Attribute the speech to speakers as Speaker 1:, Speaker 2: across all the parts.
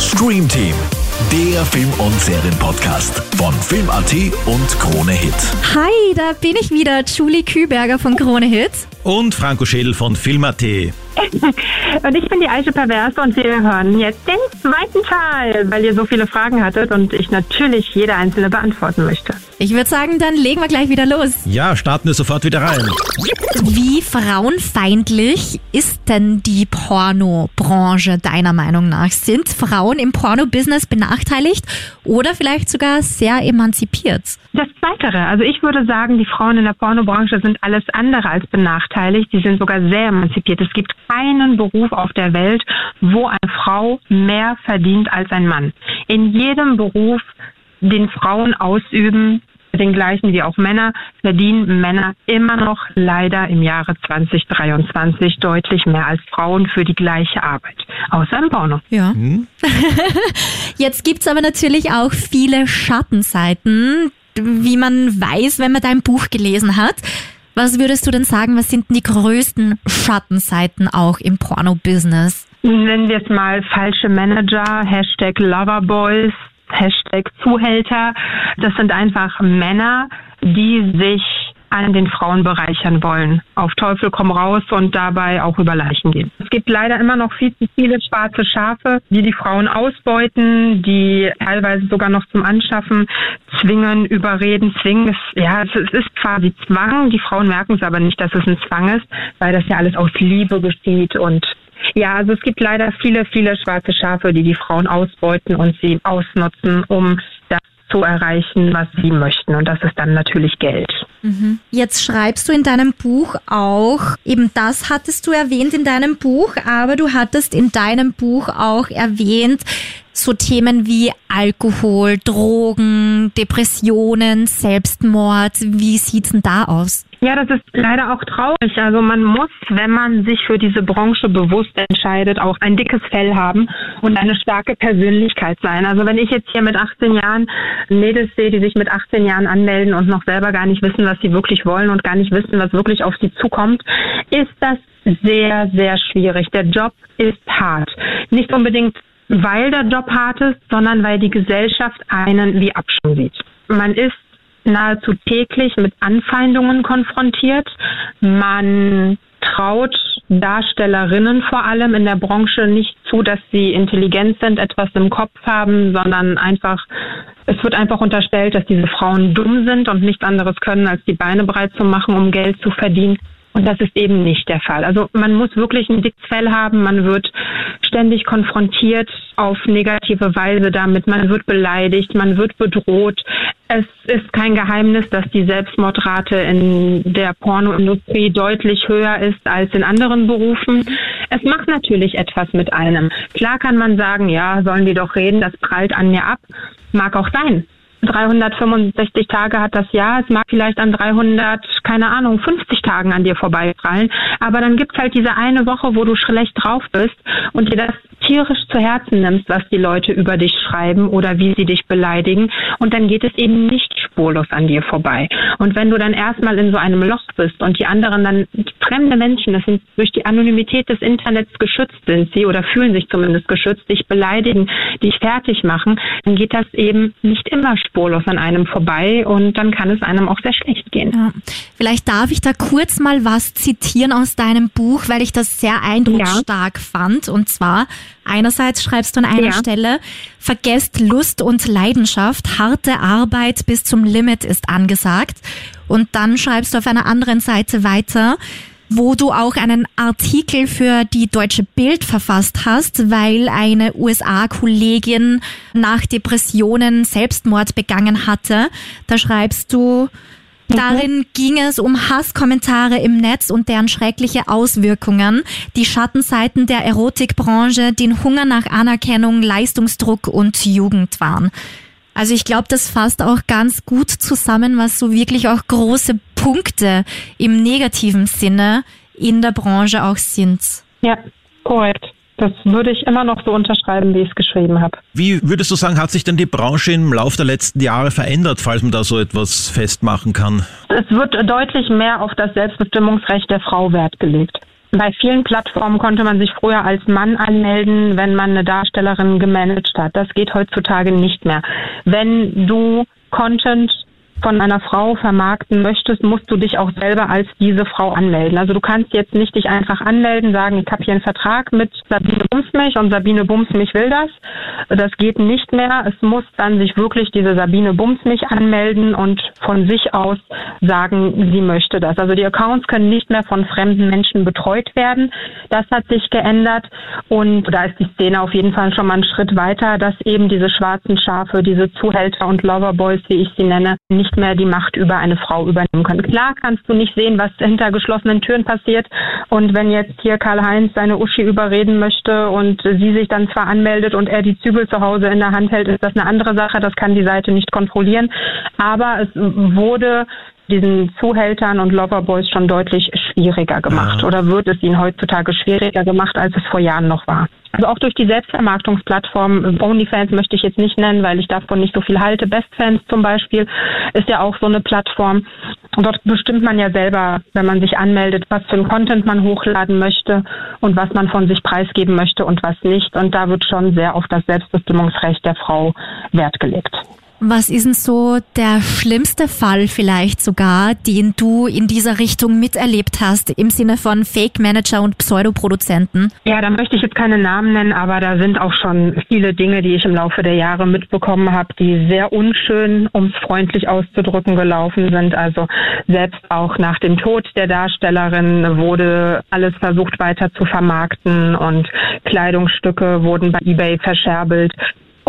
Speaker 1: Stream Team, der Film- und Serienpodcast von Film.at und Krone Hit.
Speaker 2: Hi, da bin ich wieder, Julie Küberger von Krone Hit.
Speaker 3: Und Franco Schädel von Film.at.
Speaker 4: Und ich bin die Aische Perverse und wir hören jetzt den zweiten Teil, weil ihr so viele Fragen hattet und ich natürlich jede einzelne beantworten möchte.
Speaker 2: Ich würde sagen, dann legen wir gleich wieder los.
Speaker 3: Ja, starten wir sofort wieder rein.
Speaker 2: Wie frauenfeindlich ist denn die Pornobranche deiner Meinung nach? Sind Frauen im Porno-Business benachteiligt oder vielleicht sogar sehr emanzipiert?
Speaker 4: Das Zweitere, also ich würde sagen, die Frauen in der Pornobranche sind alles andere als benachteiligt. Sie sind sogar sehr emanzipiert. Es gibt keinen Beruf auf der Welt, wo eine Frau mehr verdient als ein Mann. In jedem Beruf, den Frauen ausüben, den gleichen wie auch Männer, verdienen Männer immer noch leider im Jahre 2023 deutlich mehr als Frauen für die gleiche Arbeit. Außer im Porno.
Speaker 2: Ja. Jetzt gibt's aber natürlich auch viele Schattenseiten, wie man weiß, wenn man dein Buch gelesen hat. Was würdest du denn sagen, was sind die größten Schattenseiten auch im Porno-Business?
Speaker 4: Nennen wir es mal falsche Manager, Hashtag Loverboys, Hashtag Zuhälter. Das sind einfach Männer, die sich an den Frauen bereichern wollen. Auf Teufel komm raus und dabei auch über Leichen gehen. Es gibt leider immer noch viel zu viele schwarze Schafe, die die Frauen ausbeuten, die teilweise sogar noch zum Anschaffen zwingen, überreden, zwingen. Es, ja, es, es ist quasi Zwang. Die Frauen merken es aber nicht, dass es ein Zwang ist, weil das ja alles aus Liebe geschieht und ja, also es gibt leider viele, viele schwarze Schafe, die die Frauen ausbeuten und sie ausnutzen, um zu erreichen, was sie möchten. Und das ist dann natürlich Geld.
Speaker 2: Jetzt schreibst du in deinem Buch auch, eben das hattest du erwähnt in deinem Buch, aber du hattest in deinem Buch auch erwähnt, so Themen wie Alkohol, Drogen, Depressionen, Selbstmord. Wie sieht's denn da aus?
Speaker 4: Ja, das ist leider auch traurig. Also man muss, wenn man sich für diese Branche bewusst entscheidet, auch ein dickes Fell haben und eine starke Persönlichkeit sein. Also wenn ich jetzt hier mit 18 Jahren Mädels sehe, die sich mit 18 Jahren anmelden und noch selber gar nicht wissen, was sie wirklich wollen und gar nicht wissen, was wirklich auf sie zukommt, ist das sehr, sehr schwierig. Der Job ist hart. Nicht unbedingt weil der Job hart ist, sondern weil die Gesellschaft einen wie Abschaum sieht. Man ist nahezu täglich mit Anfeindungen konfrontiert. Man traut Darstellerinnen vor allem in der Branche nicht zu, dass sie intelligent sind, etwas im Kopf haben, sondern einfach, es wird einfach unterstellt, dass diese Frauen dumm sind und nichts anderes können, als die Beine breit zu machen, um Geld zu verdienen. Und das ist eben nicht der Fall. Also man muss wirklich ein dickes Fell haben. Man wird ständig konfrontiert auf negative Weise damit. Man wird beleidigt, man wird bedroht. Es ist kein Geheimnis, dass die Selbstmordrate in der Pornoindustrie deutlich höher ist als in anderen Berufen. Es macht natürlich etwas mit einem. Klar kann man sagen, ja, sollen die doch reden, das prallt an mir ab. Mag auch sein. 365 Tage hat das Jahr. Es mag vielleicht an 300, keine Ahnung, 50 Tagen an dir vorbeiprallen. Aber dann gibt's halt diese eine Woche, wo du schlecht drauf bist und dir das tierisch zu Herzen nimmst, was die Leute über dich schreiben oder wie sie dich beleidigen. Und dann geht es eben nicht spurlos an dir vorbei. Und wenn du dann erstmal in so einem Loch bist und die anderen dann fremde Menschen, das sind durch die Anonymität des Internets geschützt sind sie oder fühlen sich zumindest geschützt, dich beleidigen, dich fertig machen, dann geht das eben nicht immer spurlos an einem vorbei und dann kann es einem auch sehr schlecht gehen.
Speaker 2: Ja. Vielleicht darf ich da kurz mal was zitieren aus deinem Buch, weil ich das sehr eindrucksstark fand. Und zwar, einerseits schreibst du an einer
Speaker 4: Ja.
Speaker 2: Stelle, vergesst Lust und Leidenschaft, harte Arbeit bis zum Limit ist angesagt. Und dann schreibst du auf einer anderen Seite weiter, wo du auch einen Artikel für die Deutsche Bild verfasst hast, weil eine USA-Kollegin nach Depressionen Selbstmord begangen hatte. Da schreibst du, Darin ging es um Hasskommentare im Netz und deren schreckliche Auswirkungen, die Schattenseiten der Erotikbranche, den Hunger nach Anerkennung, Leistungsdruck und Jugendwahn. Also ich glaube, das fasst auch ganz gut zusammen, was so wirklich auch große Punkte im negativen Sinne in der Branche auch sind.
Speaker 4: Ja, korrekt. Das würde ich immer noch so unterschreiben, wie ich es geschrieben habe.
Speaker 3: Wie würdest du sagen, hat sich denn die Branche im Laufe der letzten Jahre verändert, falls man da so etwas festmachen kann?
Speaker 4: Es wird deutlich mehr auf das Selbstbestimmungsrecht der Frau Wert gelegt. Bei vielen Plattformen konnte man sich früher als Mann anmelden, wenn man eine Darstellerin gemanagt hat. Das geht heutzutage nicht mehr. Wenn du Content von einer Frau vermarkten möchtest, musst du dich auch selber als diese Frau anmelden. Also du kannst jetzt nicht dich einfach anmelden, sagen, ich habe hier einen Vertrag mit Sabine Bumsmich und Sabine Bumsmich will das. Das geht nicht mehr. Es muss dann sich wirklich diese Sabine Bumsmich anmelden und von sich aus sagen, sie möchte das. Also die Accounts können nicht mehr von fremden Menschen betreut werden. Das hat sich geändert und da ist die Szene auf jeden Fall schon mal einen Schritt weiter, dass eben diese schwarzen Schafe, diese Zuhälter und Loverboys, wie ich sie nenne, nicht nicht mehr die Macht über eine Frau übernehmen können. Klar kannst du nicht sehen, was hinter geschlossenen Türen passiert. Und wenn jetzt hier Karl-Heinz seine Uschi überreden möchte und sie sich dann zwar anmeldet und er die Zügel zu Hause in der Hand hält, ist das eine andere Sache. Das kann die Seite nicht kontrollieren. Aber es wurde diesen Zuhältern und Loverboys schon deutlich schwieriger gemacht. Ja. Oder wird es ihnen heutzutage schwieriger gemacht, als es vor Jahren noch war? Also auch durch die Selbstvermarktungsplattform OnlyFans möchte ich jetzt nicht nennen, weil ich davon nicht so viel halte. Bestfans zum Beispiel ist ja auch so eine Plattform. Und dort bestimmt man ja selber, wenn man sich anmeldet, was für ein Content man hochladen möchte und was man von sich preisgeben möchte und was nicht. Und da wird schon sehr auf das Selbstbestimmungsrecht der Frau Wert gelegt.
Speaker 2: Was ist denn so der schlimmste Fall vielleicht sogar, den du in dieser Richtung miterlebt hast, im Sinne von Fake Manager und Pseudoproduzenten?
Speaker 4: Ja, da möchte ich jetzt keine Namen nennen, aber da sind auch schon viele Dinge, die ich im Laufe der Jahre mitbekommen habe, die sehr unschön, um es freundlich auszudrücken, gelaufen sind. Also selbst auch nach dem Tod der Darstellerin wurde alles versucht weiter zu vermarkten und Kleidungsstücke wurden bei eBay verscherbelt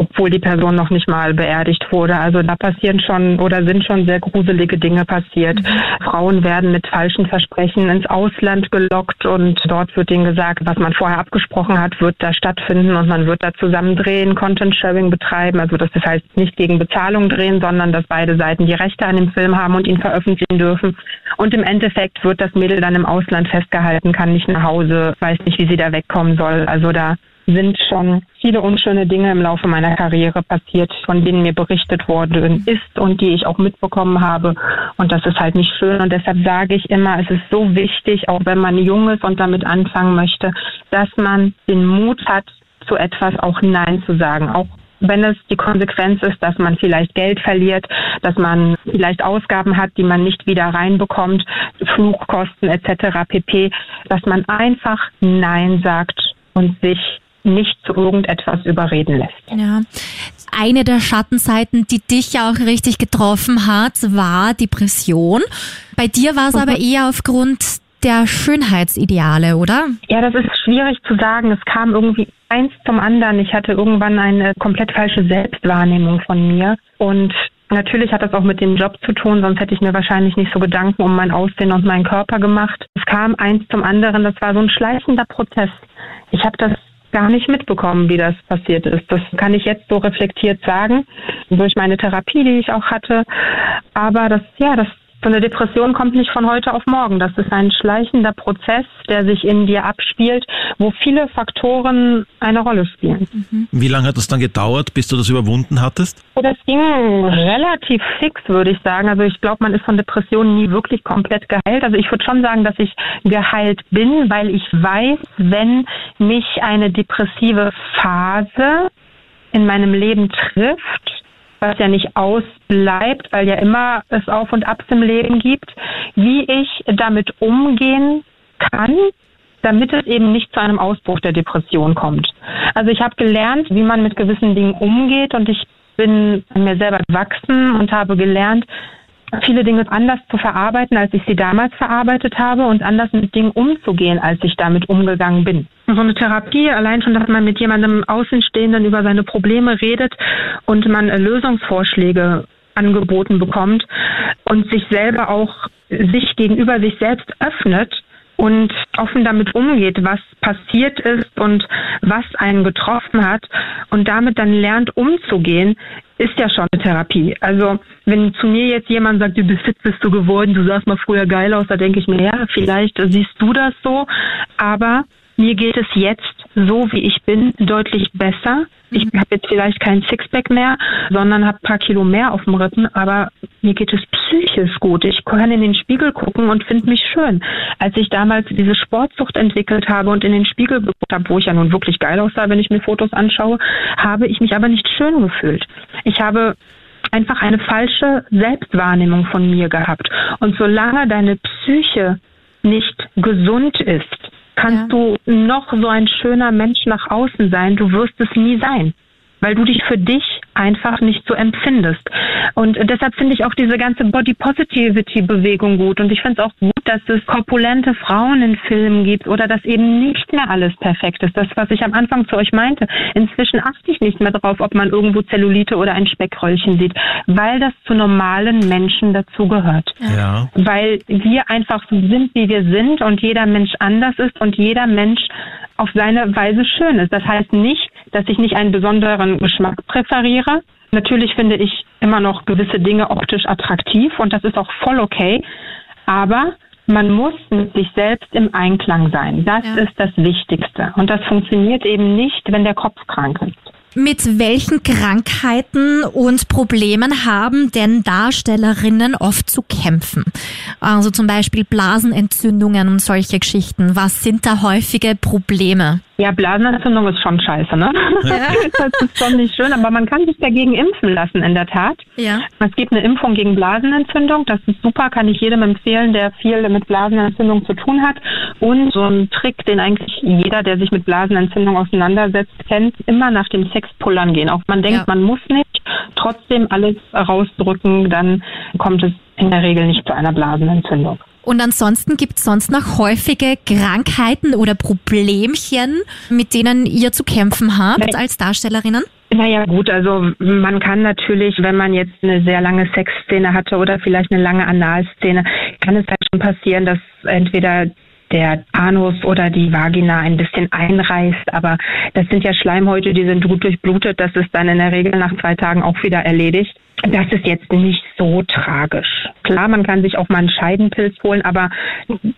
Speaker 4: obwohl die Person noch nicht mal beerdigt wurde. Also da passieren schon oder sind schon sehr gruselige Dinge passiert. Mhm. Frauen werden mit falschen Versprechen ins Ausland gelockt und dort wird ihnen gesagt, was man vorher abgesprochen hat, wird da stattfinden und man wird da zusammen drehen, Content Sharing betreiben. Also das heißt nicht gegen Bezahlung drehen, sondern dass beide Seiten die Rechte an dem Film haben und ihn veröffentlichen dürfen. Und im Endeffekt wird das Mädel dann im Ausland festgehalten, kann nicht nach Hause, weiß nicht, wie sie da wegkommen soll. Also da sind schon viele unschöne Dinge im Laufe meiner Karriere passiert, von denen mir berichtet worden ist und die ich auch mitbekommen habe. Und das ist halt nicht schön. Und deshalb sage ich immer, es ist so wichtig, auch wenn man jung ist und damit anfangen möchte, dass man den Mut hat, zu etwas auch Nein zu sagen, auch wenn es die Konsequenz ist, dass man vielleicht Geld verliert, dass man vielleicht Ausgaben hat, die man nicht wieder reinbekommt, Flugkosten etc. pp, dass man einfach Nein sagt und sich nicht zu irgendetwas überreden lässt.
Speaker 2: Ja. Eine der Schattenseiten, die dich ja auch richtig getroffen hat, war Depression. Bei dir war es mhm. aber eher aufgrund der Schönheitsideale, oder?
Speaker 4: Ja, das ist schwierig zu sagen. Es kam irgendwie eins zum anderen. Ich hatte irgendwann eine komplett falsche Selbstwahrnehmung von mir und Natürlich hat das auch mit dem Job zu tun, sonst hätte ich mir wahrscheinlich nicht so Gedanken um mein Aussehen und meinen Körper gemacht. Es kam eins zum anderen, das war so ein schleichender Prozess. Ich habe das gar nicht mitbekommen, wie das passiert ist. Das kann ich jetzt so reflektiert sagen, durch meine Therapie, die ich auch hatte. Aber das, ja, das so eine Depression kommt nicht von heute auf morgen. Das ist ein schleichender Prozess, der sich in dir abspielt, wo viele Faktoren eine Rolle spielen.
Speaker 3: Mhm. Wie lange hat es dann gedauert, bis du das überwunden hattest?
Speaker 4: Das ging relativ fix, würde ich sagen. Also ich glaube, man ist von Depressionen nie wirklich komplett geheilt. Also ich würde schon sagen, dass ich geheilt bin, weil ich weiß, wenn mich eine depressive Phase in meinem Leben trifft, was ja nicht ausbleibt, weil ja immer es Auf und Abs im Leben gibt, wie ich damit umgehen kann, damit es eben nicht zu einem Ausbruch der Depression kommt. Also ich habe gelernt, wie man mit gewissen Dingen umgeht und ich bin mir selber gewachsen und habe gelernt, viele Dinge anders zu verarbeiten, als ich sie damals verarbeitet habe und anders mit Dingen umzugehen, als ich damit umgegangen bin. So eine Therapie, allein schon, dass man mit jemandem Außenstehenden über seine Probleme redet und man Lösungsvorschläge angeboten bekommt und sich selber auch sich gegenüber sich selbst öffnet, und offen damit umgeht, was passiert ist und was einen getroffen hat und damit dann lernt umzugehen, ist ja schon eine Therapie. Also wenn zu mir jetzt jemand sagt, du bist fit, bist du geworden, du sahst mal früher geil aus, da denke ich mir, ja, vielleicht siehst du das so, aber mir geht es jetzt so wie ich bin, deutlich besser. Ich habe jetzt vielleicht kein Sixpack mehr, sondern habe ein paar Kilo mehr auf dem Rippen, aber mir geht es psychisch gut. Ich kann in den Spiegel gucken und finde mich schön. Als ich damals diese Sportsucht entwickelt habe und in den Spiegel geguckt habe, wo ich ja nun wirklich geil aussah, wenn ich mir Fotos anschaue, habe ich mich aber nicht schön gefühlt. Ich habe einfach eine falsche Selbstwahrnehmung von mir gehabt. Und solange deine Psyche nicht gesund ist, kannst ja. du noch so ein schöner Mensch nach außen sein. Du wirst es nie sein, weil du dich für dich einfach nicht so empfindest. Und deshalb finde ich auch diese ganze Body Positivity Bewegung gut. Und ich finde es auch gut, dass es korpulente Frauen in Filmen gibt oder dass eben nicht mehr alles perfekt ist. Das, was ich am Anfang zu euch meinte. Inzwischen achte ich nicht mehr darauf, ob man irgendwo Zellulite oder ein Speckröllchen sieht, weil das zu normalen Menschen dazugehört. Ja. Weil wir einfach so sind, wie wir sind und jeder Mensch anders ist und jeder Mensch auf seine Weise schön ist. Das heißt nicht, dass ich nicht einen besonderen Geschmack präferiere. Natürlich finde ich immer noch gewisse Dinge optisch attraktiv und das ist auch voll okay. Aber man muss mit sich selbst im Einklang sein. Das ja. ist das Wichtigste. Und das funktioniert eben nicht, wenn der Kopf krank ist.
Speaker 2: Mit welchen Krankheiten und Problemen haben denn Darstellerinnen oft zu kämpfen? Also zum Beispiel Blasenentzündungen und solche Geschichten. Was sind da häufige Probleme?
Speaker 4: Ja, Blasenentzündung ist schon scheiße, ne? Ja. das ist schon nicht schön, aber man kann sich dagegen impfen lassen, in der Tat. Ja. Es gibt eine Impfung gegen Blasenentzündung, das ist super, kann ich jedem empfehlen, der viel mit Blasenentzündung zu tun hat. Und so ein Trick, den eigentlich jeder, der sich mit Blasenentzündung auseinandersetzt, kennt, immer nach dem Sex pullern gehen. Auch man denkt, ja. man muss nicht, trotzdem alles rausdrücken, dann kommt es in der Regel nicht zu einer Blasenentzündung.
Speaker 2: Und ansonsten gibt es sonst noch häufige Krankheiten oder Problemchen, mit denen ihr zu kämpfen habt als Darstellerinnen?
Speaker 4: Naja gut, also man kann natürlich, wenn man jetzt eine sehr lange Sexszene hatte oder vielleicht eine lange Analszene, kann es halt schon passieren, dass entweder der Anus oder die Vagina ein bisschen einreißt, aber das sind ja Schleimhäute, die sind gut durchblutet, das ist dann in der Regel nach zwei Tagen auch wieder erledigt. Das ist jetzt nicht so tragisch. Klar, man kann sich auch mal einen Scheidenpilz holen, aber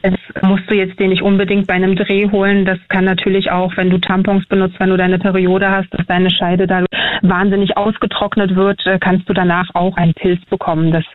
Speaker 4: es musst du jetzt den nicht unbedingt bei einem Dreh holen. Das kann natürlich auch, wenn du Tampons benutzt, wenn du deine Periode hast, dass deine Scheide da wahnsinnig ausgetrocknet wird, äh, kannst du danach auch einen Pilz bekommen. Das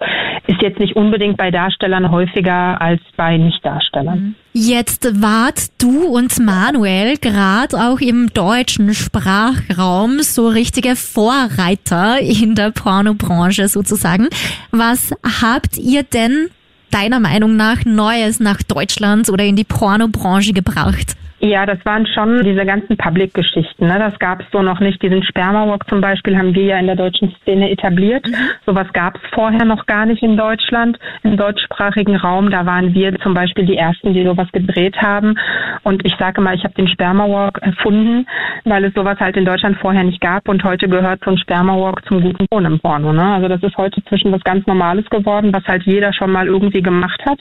Speaker 4: ist jetzt nicht unbedingt bei Darstellern häufiger als bei Nichtdarstellern.
Speaker 2: Jetzt wart du und Manuel gerade auch im deutschen Sprachraum so richtige Vorreiter in der Pornobranche sozusagen. Was habt ihr denn deiner Meinung nach Neues nach Deutschland oder in die Pornobranche gebracht?
Speaker 4: Ja, das waren schon diese ganzen Public-Geschichten. Ne? Das gab es so noch nicht. Diesen Sperma-Walk zum Beispiel haben wir ja in der deutschen Szene etabliert. Mhm. Sowas gab es vorher noch gar nicht in Deutschland, im deutschsprachigen Raum. Da waren wir zum Beispiel die Ersten, die sowas gedreht haben. Und ich sage mal, ich habe den Sperma-Walk erfunden, weil es sowas halt in Deutschland vorher nicht gab. Und heute gehört so ein Sperma-Walk zum guten Ton im Porno. Ne? Also das ist heute zwischen was ganz Normales geworden, was halt jeder schon mal irgendwie gemacht hat.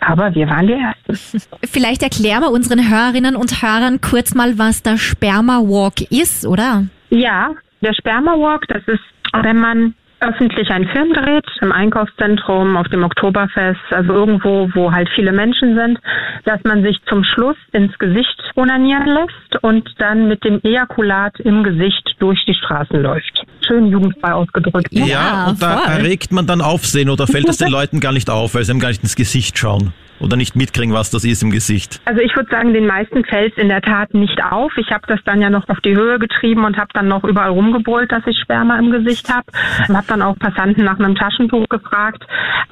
Speaker 4: Aber wir waren die Ersten.
Speaker 2: Vielleicht erklären wir unseren Hörerinnen und Hörern kurz mal, was der Sperma Walk ist, oder?
Speaker 4: Ja, der Sperma Walk, das ist, wenn man öffentlich einen Film dreht, im Einkaufszentrum, auf dem Oktoberfest, also irgendwo, wo halt viele Menschen sind, dass man sich zum Schluss ins Gesicht onanieren lässt und dann mit dem Ejakulat im Gesicht durch die Straßen läuft. Schön jugendfrei ausgedrückt.
Speaker 3: Ja, ja und da erregt man dann Aufsehen oder fällt das den Leuten gar nicht auf, weil sie ihm gar nicht ins Gesicht schauen oder nicht mitkriegen, was das ist im Gesicht?
Speaker 4: Also ich würde sagen, den meisten fällt es in der Tat nicht auf. Ich habe das dann ja noch auf die Höhe getrieben und habe dann noch überall rumgebrüllt, dass ich Sperma im Gesicht habe. Habe dann auch Passanten nach einem Taschentuch gefragt.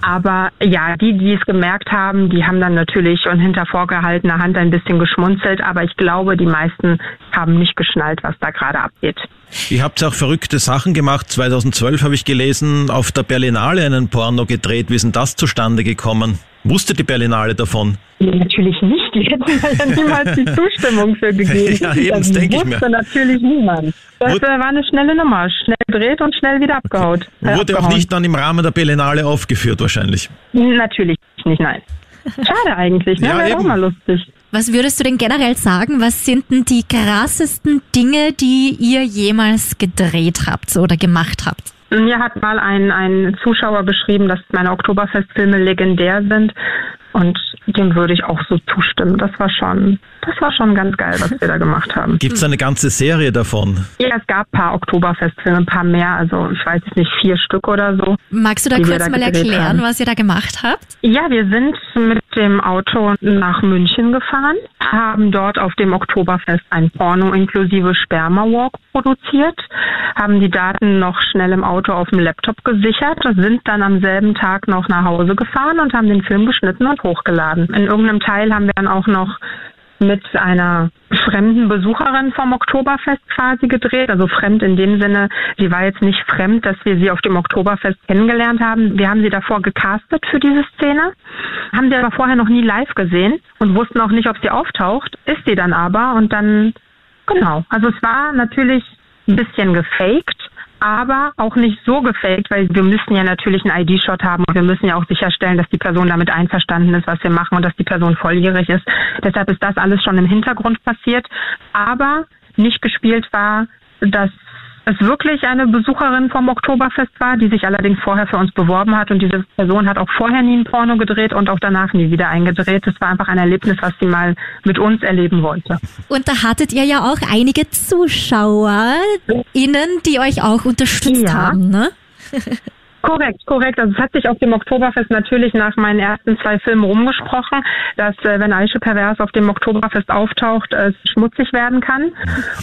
Speaker 4: Aber ja, die, die es gemerkt haben, die haben dann natürlich und hinter vorgehaltener Hand ein bisschen geschmunzelt. Aber ich glaube, die meisten haben nicht geschnallt, was da gerade abgeht.
Speaker 3: Ihr habt auch verrückte Sachen gemacht. 2012 habe ich gelesen, auf der Berlinale einen Porno gedreht. Wie ist denn das zustande gekommen? Wusste die Berlinale davon?
Speaker 4: Natürlich nicht. Die hätten ja niemals die Zustimmung für gegeben.
Speaker 3: ja, eben, das denke ich mir.
Speaker 4: wusste natürlich niemand. Das Wur war eine schnelle Nummer. Schnell gedreht und schnell wieder abgehaut.
Speaker 3: Wurde
Speaker 4: abgehauen.
Speaker 3: auch nicht dann im Rahmen der Berlinale aufgeführt wahrscheinlich?
Speaker 4: Natürlich nicht, nein. Schade eigentlich, ne? Ja, Wäre auch mal lustig.
Speaker 2: Was würdest du denn generell sagen? Was sind denn die krassesten Dinge, die ihr jemals gedreht habt oder gemacht habt?
Speaker 4: Mir hat mal ein, ein Zuschauer beschrieben, dass meine Oktoberfestfilme legendär sind. Und dem würde ich auch so zustimmen. Das war schon, das war schon ganz geil, was wir da gemacht haben.
Speaker 3: Gibt es eine ganze Serie davon?
Speaker 4: Ja, es gab ein paar Oktoberfestfilme, ein paar mehr, also ich weiß nicht, vier Stück oder so.
Speaker 2: Magst du da kurz
Speaker 4: da
Speaker 2: mal erklären,
Speaker 4: haben.
Speaker 2: was ihr da gemacht habt?
Speaker 4: Ja, wir sind mit dem Auto nach München gefahren, haben dort auf dem Oktoberfest ein Porno inklusive Sperma-Walk produziert, haben die Daten noch schnell im Auto auf dem Laptop gesichert, sind dann am selben Tag noch nach Hause gefahren und haben den Film geschnitten und hochgeladen. In irgendeinem Teil haben wir dann auch noch mit einer fremden Besucherin vom Oktoberfest quasi gedreht. Also fremd in dem Sinne, sie war jetzt nicht fremd, dass wir sie auf dem Oktoberfest kennengelernt haben. Wir haben sie davor gecastet für diese Szene, haben sie aber vorher noch nie live gesehen und wussten auch nicht, ob sie auftaucht. Ist sie dann aber und dann, genau. Also es war natürlich ein bisschen gefaked, aber auch nicht so gefaked, weil wir müssen ja natürlich einen ID-Shot haben und wir müssen ja auch sicherstellen, dass die Person damit einverstanden ist, was wir machen und dass die Person volljährig ist. Deshalb ist das alles schon im Hintergrund passiert. Aber nicht gespielt war, dass es wirklich eine Besucherin vom Oktoberfest war, die sich allerdings vorher für uns beworben hat und diese Person hat auch vorher nie ein Porno gedreht und auch danach nie wieder eingedreht. Das war einfach ein Erlebnis, was sie mal mit uns erleben wollte.
Speaker 2: Und da hattet ihr ja auch einige ZuschauerInnen, die euch auch unterstützt
Speaker 4: Ja.
Speaker 2: haben, ne?
Speaker 4: Korrekt, korrekt. Also es hat sich auf dem Oktoberfest natürlich nach meinen ersten zwei Filmen rumgesprochen, dass äh, wenn Aische Pervers auf dem Oktoberfest auftaucht, es schmutzig werden kann.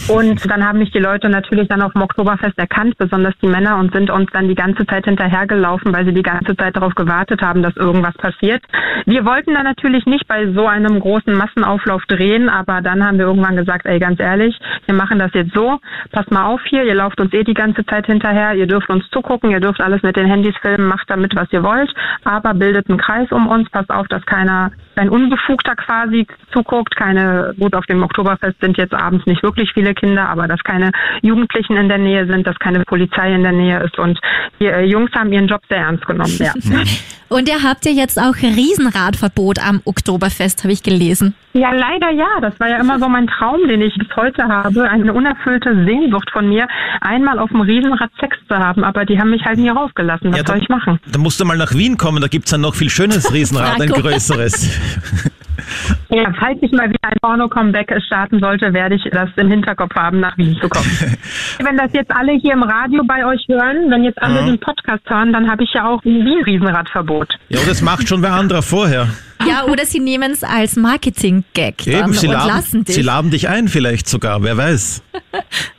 Speaker 4: Und dann haben mich die Leute natürlich dann auf dem Oktoberfest erkannt, besonders die Männer, und sind uns dann die ganze Zeit hinterhergelaufen, weil sie die ganze Zeit darauf gewartet haben, dass irgendwas passiert. Wir wollten dann natürlich nicht bei so einem großen Massenauflauf drehen, aber dann haben wir irgendwann gesagt, ey, ganz ehrlich, wir machen das jetzt so, passt mal auf hier, ihr lauft uns eh die ganze Zeit hinterher, ihr dürft uns zugucken, ihr dürft alles mit den Handys filmen, macht damit, was ihr wollt, aber bildet einen Kreis um uns, passt auf, dass keiner, ein Unbefugter quasi zuguckt, keine, gut, auf dem Oktoberfest sind jetzt abends nicht wirklich viele Kinder, aber dass keine Jugendlichen in der Nähe sind, dass keine Polizei in der Nähe ist und die äh, Jungs haben ihren Job sehr ernst genommen, ja.
Speaker 2: Und ihr habt ja jetzt auch Riesenradverbot am Oktoberfest, habe ich gelesen.
Speaker 4: Ja, leider ja. Das war ja immer so mein Traum, den ich bis heute habe. Eine unerfüllte Sehnsucht von mir, einmal auf dem Riesenrad Sex zu haben. Aber die haben mich halt nie rausgelassen. Was
Speaker 3: Ja,
Speaker 4: soll
Speaker 3: da-
Speaker 4: ich machen?
Speaker 3: Da musst du mal nach Wien kommen, da gibt's ein noch viel schönes Riesenrad, ein größeres.
Speaker 4: Ja, falls ich mal wieder ein Porno-Comeback starten sollte, werde ich das im Hinterkopf haben, nach Wien zu kommen. wenn das jetzt alle hier im Radio bei euch hören, wenn jetzt alle
Speaker 3: Ja.
Speaker 4: den Podcast hören, dann habe ich ja auch ein Wien-Riesenradverbot.
Speaker 3: Ja, das macht schon wer anderer vorher.
Speaker 2: Ja, oder sie nehmen es als Marketing-Gag
Speaker 3: Eben, sie
Speaker 2: und
Speaker 3: laden,
Speaker 2: lassen dich.
Speaker 3: sie laden dich ein vielleicht sogar, wer weiß.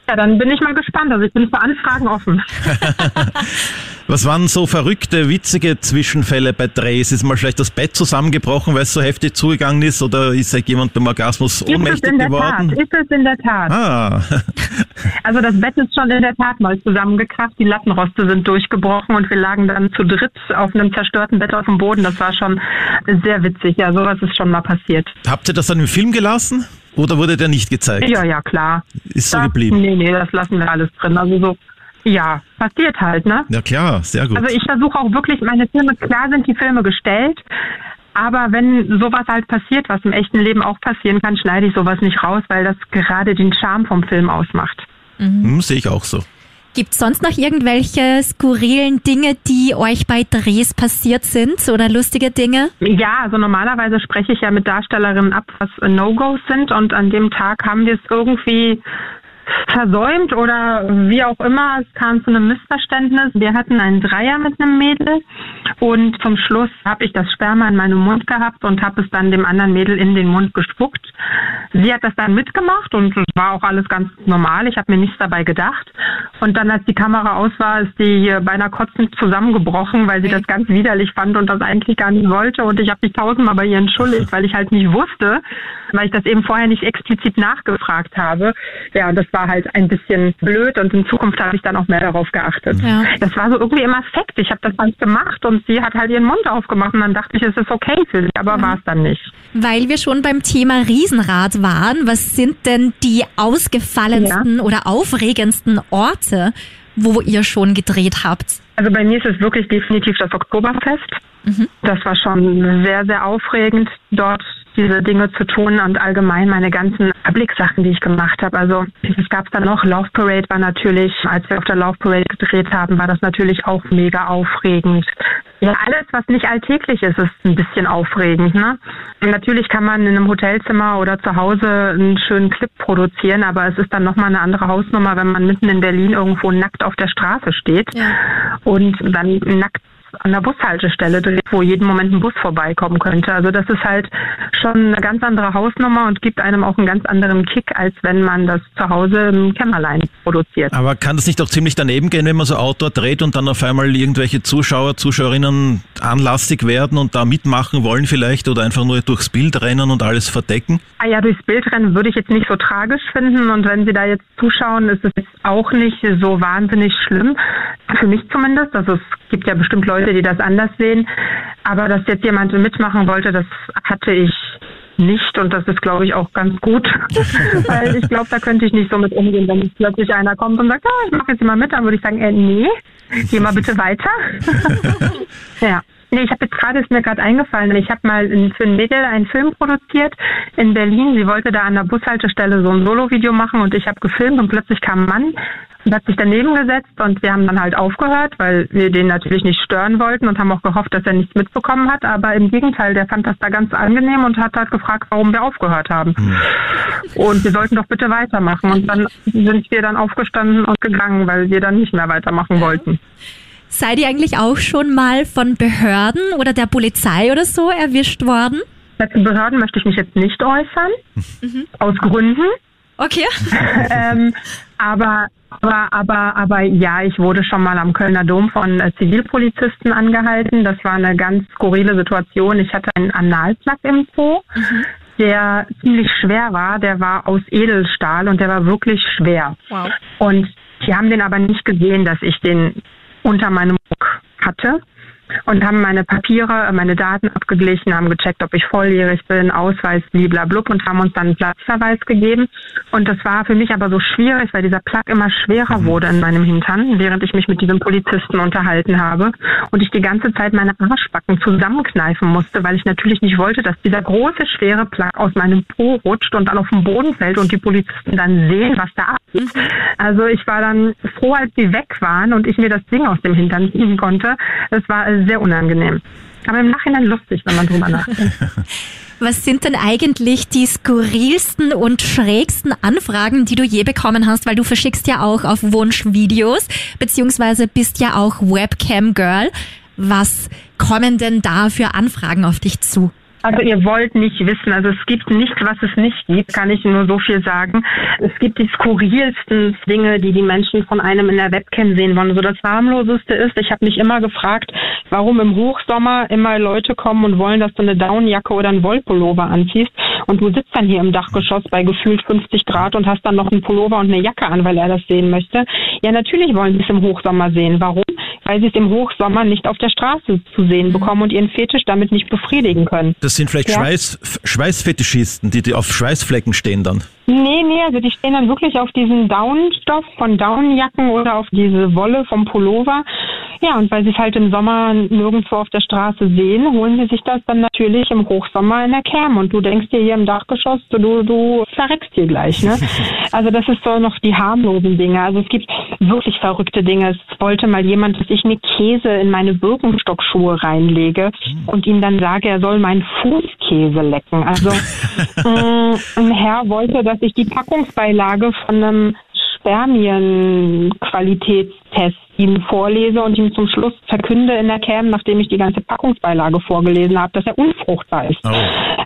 Speaker 4: Ja, dann bin ich mal gespannt. Also ich bin für Anfragen offen.
Speaker 3: Was waren so verrückte, witzige Zwischenfälle bei Drehs? Ist mal vielleicht das Bett zusammengebrochen, weil es so heftig zugegangen ist? Oder ist da jemand beim Orgasmus
Speaker 4: Ist es
Speaker 3: ohnmächtig
Speaker 4: in der
Speaker 3: geworden?
Speaker 4: Tat? Ist es in der Tat?
Speaker 3: Ah,
Speaker 4: Also das Bett ist schon in der Tat mal zusammengekracht, die Lattenroste sind durchgebrochen und wir lagen dann zu dritt auf einem zerstörten Bett auf dem Boden. Das war schon sehr witzig. Ja, sowas ist schon mal passiert.
Speaker 3: habt ihr das dann im Film gelassen? Oder wurde der nicht gezeigt?
Speaker 4: Ja, ja, klar.
Speaker 3: Ist so
Speaker 4: Da-
Speaker 3: geblieben.
Speaker 4: Nee, nee, das lassen wir alles drin. Also so, ja, passiert halt, ne?
Speaker 3: Ja klar, sehr gut.
Speaker 4: Also ich versuche auch wirklich, meine Filme, klar sind die Filme gestellt, aber wenn sowas halt passiert, was im echten Leben auch passieren kann, schneide ich sowas nicht raus, weil das gerade den Charme vom Film ausmacht.
Speaker 3: hm, Sehe ich auch so.
Speaker 2: Gibt es sonst noch irgendwelche skurrilen Dinge, die euch bei Drehs passiert sind oder lustige Dinge?
Speaker 4: Ja, also normalerweise spreche ich ja mit Darstellerinnen ab, was No-Gos sind und an dem Tag haben wir es irgendwie versäumt oder wie auch immer. Es kam zu einem Missverständnis. Wir hatten einen Dreier mit einem Mädel und zum Schluss habe ich das Sperma in meinem Mund gehabt und habe es dann dem anderen Mädel in den Mund gespuckt. Sie hat das dann mitgemacht und es war auch alles ganz normal. Ich habe mir nichts dabei gedacht. Und dann, als die Kamera aus war, ist die hier beinahe kotzend zusammengebrochen, weil sie das ganz widerlich fand und das eigentlich gar nicht wollte. Und ich habe mich tausendmal bei ihr entschuldigt, weil ich halt nicht wusste, weil ich das eben vorher nicht explizit nachgefragt habe. Ja, das war halt ein bisschen blöd und in Zukunft habe ich dann auch mehr darauf geachtet.
Speaker 2: Ja.
Speaker 4: Das war so irgendwie immer Fakt. Ich habe das halt gemacht und sie hat halt ihren Mund aufgemacht und dann dachte ich, es ist okay für sie, aber war es dann nicht.
Speaker 2: Weil wir schon beim Thema Riesenrad waren, was sind denn die ausgefallensten oder aufregendsten Orte, wo ihr schon gedreht habt?
Speaker 4: Also bei mir ist es wirklich definitiv das Oktoberfest. Das war schon sehr, sehr aufregend, dort diese Dinge zu tun und allgemein meine ganzen Public-Sachen, die ich gemacht habe. Also es gab dann noch, Love Parade war natürlich, als wir auf der Love Parade gedreht haben, war das natürlich auch mega aufregend. Ja, alles, was nicht alltäglich ist, ist ein bisschen aufregend. Ne? Natürlich kann man in einem Hotelzimmer oder zu Hause einen schönen Clip produzieren, aber es ist dann nochmal eine andere Hausnummer, wenn man mitten in Berlin irgendwo nackt auf der Straße steht ja. und dann nackt an der Bushaltestelle dreht, wo jeden Moment ein Bus vorbeikommen könnte. Also das ist halt schon eine ganz andere Hausnummer und gibt einem auch einen ganz anderen Kick, als wenn man das zu Hause im Kämmerlein produziert.
Speaker 3: Aber kann das nicht auch ziemlich daneben gehen, wenn man so Outdoor dreht und dann auf einmal irgendwelche Zuschauer, Zuschauerinnen anlastig werden und da mitmachen wollen vielleicht oder einfach nur durchs Bild rennen und alles verdecken?
Speaker 4: Ah ja, durchs Bild rennen würde ich jetzt nicht so tragisch finden und wenn Sie da jetzt zuschauen, ist es auch nicht so wahnsinnig schlimm. Für mich zumindest. Also es gibt ja bestimmt Leute, die das anders sehen. Aber dass jetzt jemand mitmachen wollte, das hatte ich nicht und das ist, glaube ich, auch ganz gut, weil ich glaube, da könnte ich nicht so mit umgehen, wenn plötzlich einer kommt und sagt, ah, ich mache jetzt mal mit, dann würde ich sagen, äh, nee, geh mal bitte weiter. ja. Nee, ich habe jetzt gerade, ist mir gerade eingefallen, ich habe mal für ein Mädel einen Film produziert in Berlin. Sie wollte da an der Bushaltestelle so ein Solo-Video machen und ich habe gefilmt und plötzlich kam ein Mann und hat sich daneben gesetzt und wir haben dann halt aufgehört, weil wir den natürlich nicht stören wollten und haben auch gehofft, dass er nichts mitbekommen hat. Aber im Gegenteil, der fand das da ganz angenehm und hat halt gefragt, warum wir aufgehört haben. Hm. Und wir sollten doch bitte weitermachen. Und dann sind wir dann aufgestanden und gegangen, weil wir dann nicht mehr weitermachen wollten.
Speaker 2: Seid ihr eigentlich auch schon mal von Behörden oder der Polizei oder so erwischt worden?
Speaker 4: Zu Behörden möchte ich mich jetzt nicht äußern, mhm. aus Gründen.
Speaker 2: Okay.
Speaker 4: ähm, aber, aber, aber, aber ja, ich wurde schon mal am Kölner Dom von äh, Zivilpolizisten angehalten. Das war eine ganz skurrile Situation. Ich hatte einen Analplug im Po. Mhm. Der ziemlich schwer war, der war aus Edelstahl und der war wirklich schwer. Wow. Und die haben den aber nicht gesehen, dass ich den unter meinem Rock hatte und haben meine Papiere, meine Daten abgeglichen, haben gecheckt, ob ich volljährig bin, Ausweis, bliblablub und haben uns dann einen Platzverweis gegeben. Und das war für mich aber so schwierig, weil dieser Plug immer schwerer mhm. wurde in meinem Hintern, während ich mich mit diesem Polizisten unterhalten habe und ich die ganze Zeit meine Arschbacken zusammenkneifen musste, weil ich natürlich nicht wollte, dass dieser große, schwere Plug aus meinem Po rutscht und dann auf den Boden fällt und die Polizisten dann sehen, was da abgeht. Mhm. Also ich war dann froh, als sie weg waren und ich mir das Ding aus dem Hintern ziehen konnte. Das war sehr unangenehm. Aber im Nachhinein lustig, wenn man drüber nachdenkt.
Speaker 2: Was sind denn eigentlich die skurrilsten und schrägsten Anfragen, die du je bekommen hast? Weil du verschickst ja auch auf Wunsch Videos, beziehungsweise bist ja auch Webcam Girl. Was kommen denn da für Anfragen auf dich zu?
Speaker 4: Also ihr wollt nicht wissen, also es gibt nichts, was es nicht gibt, kann ich nur so viel sagen. Es gibt die skurrilsten Dinge, die die Menschen von einem in der Webcam sehen wollen. Also das harmloseste ist, ich habe mich immer gefragt, warum im Hochsommer immer Leute kommen und wollen, dass du eine Downjacke oder ein Wollpullover anziehst und du sitzt dann hier im Dachgeschoss bei gefühlt 50 Grad und hast dann noch einen Pullover und eine Jacke an, weil er das sehen möchte. Ja, natürlich wollen sie es im Hochsommer sehen. Warum? Weil sie es im Hochsommer nicht auf der Straße zu sehen bekommen und ihren Fetisch damit nicht befriedigen können.
Speaker 3: Das sind vielleicht ja. Schweiß, Schweißfetischisten, die, die auf Schweißflecken stehen dann.
Speaker 4: Nee, nee, also die stehen dann wirklich auf diesen Downstoff von Downjacken oder auf diese Wolle vom Pullover. Ja, und weil sie es halt im Sommer nirgendwo auf der Straße sehen, holen sie sich das dann natürlich im Hochsommer in der Cam. Und du denkst dir hier im Dachgeschoss, du, du verreckst hier gleich, ne? Also das ist so noch die harmlosen Dinge. Also es gibt wirklich verrückte Dinge. Es wollte mal jemand, dass ich eine Käse in meine Birkenstockschuhe reinlege und ihm dann sage, er soll meinen Fußkäse lecken. Also äh, ein Herr wollte, dass ich die Packungsbeilage von einem Spermienqualitätstest ihm vorlese und ihm zum Schluss verkünde in der Cam, nachdem ich die ganze Packungsbeilage vorgelesen habe, dass er unfruchtbar ist. Oh.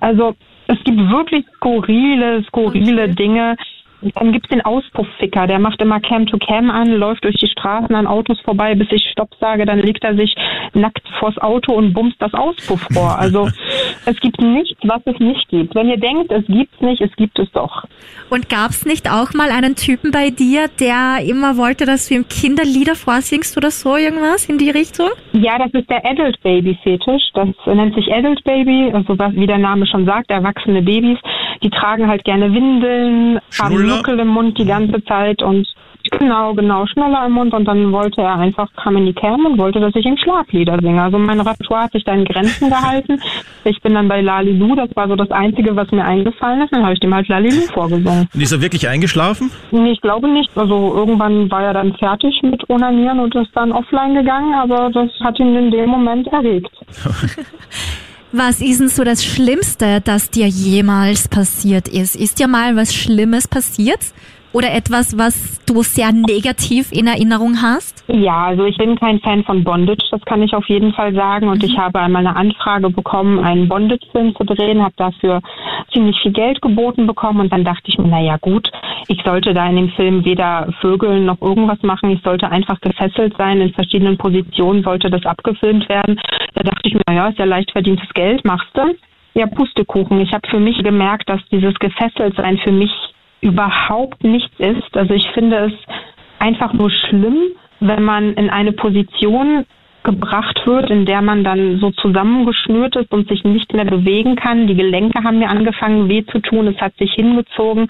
Speaker 4: Also es gibt wirklich skurrile, skurrile okay. Dinge. Dann gibt's den Auspuffficker, der macht immer Cam to Cam an, läuft durch die Straßen an Autos vorbei, bis ich Stopp sage, dann legt er sich nackt vors Auto und bumst das Auspuffrohr. Also es gibt nichts, was es nicht gibt. Wenn ihr denkt, es gibt's nicht, es gibt es doch.
Speaker 2: Und gab's nicht auch mal einen Typen bei dir, der immer wollte, dass du ihm Kinderlieder vorsingst oder so irgendwas in die Richtung?
Speaker 4: Ja, das ist der Adult Baby Fetisch. Das nennt sich Adult Baby, also wie der Name schon sagt, erwachsene Babys. Die tragen halt gerne Windeln, haben
Speaker 3: Schnuller?
Speaker 4: Nuckel im Mund die ganze Zeit und genau, genau, Schnuller im Mund und dann wollte er einfach, kam in die Cam und wollte, dass ich ihm Schlaglieder singe. Also mein Repertoire hat sich da in Grenzen gehalten. Ich bin dann bei Lalilu, das war so das Einzige, was mir eingefallen ist, dann habe ich dem halt Lalilu vorgesungen.
Speaker 3: Und ist er wirklich eingeschlafen?
Speaker 4: Nee, ich glaube nicht. Also irgendwann war er dann fertig mit Onanieren und ist dann offline gegangen, aber das hat ihn in dem Moment erregt.
Speaker 2: Was ist denn so das Schlimmste, das dir jemals passiert ist? Ist dir mal was Schlimmes passiert? Oder etwas, was du sehr negativ in Erinnerung hast?
Speaker 4: Ja, also ich bin kein Fan von Bondage, das kann ich auf jeden Fall sagen. Und ich habe einmal eine Anfrage bekommen, einen Bondage-Film zu drehen, habe dafür ziemlich viel Geld geboten bekommen und dann dachte ich mir, naja gut, ich sollte da in dem Film weder Vögeln noch irgendwas machen, ich sollte einfach gefesselt sein, in verschiedenen Positionen sollte das abgefilmt werden. Da dachte ich mir, naja, ist ja leicht verdientes Geld, machst du. Ja, Pustekuchen. Ich habe für mich gemerkt, dass dieses Gefesseltsein für mich überhaupt nichts ist. Also ich finde es einfach nur schlimm, wenn man in eine Position gebracht wird, in der man dann so zusammengeschnürt ist und sich nicht mehr bewegen kann. Die Gelenke haben mir angefangen weh zu tun, es hat sich hingezogen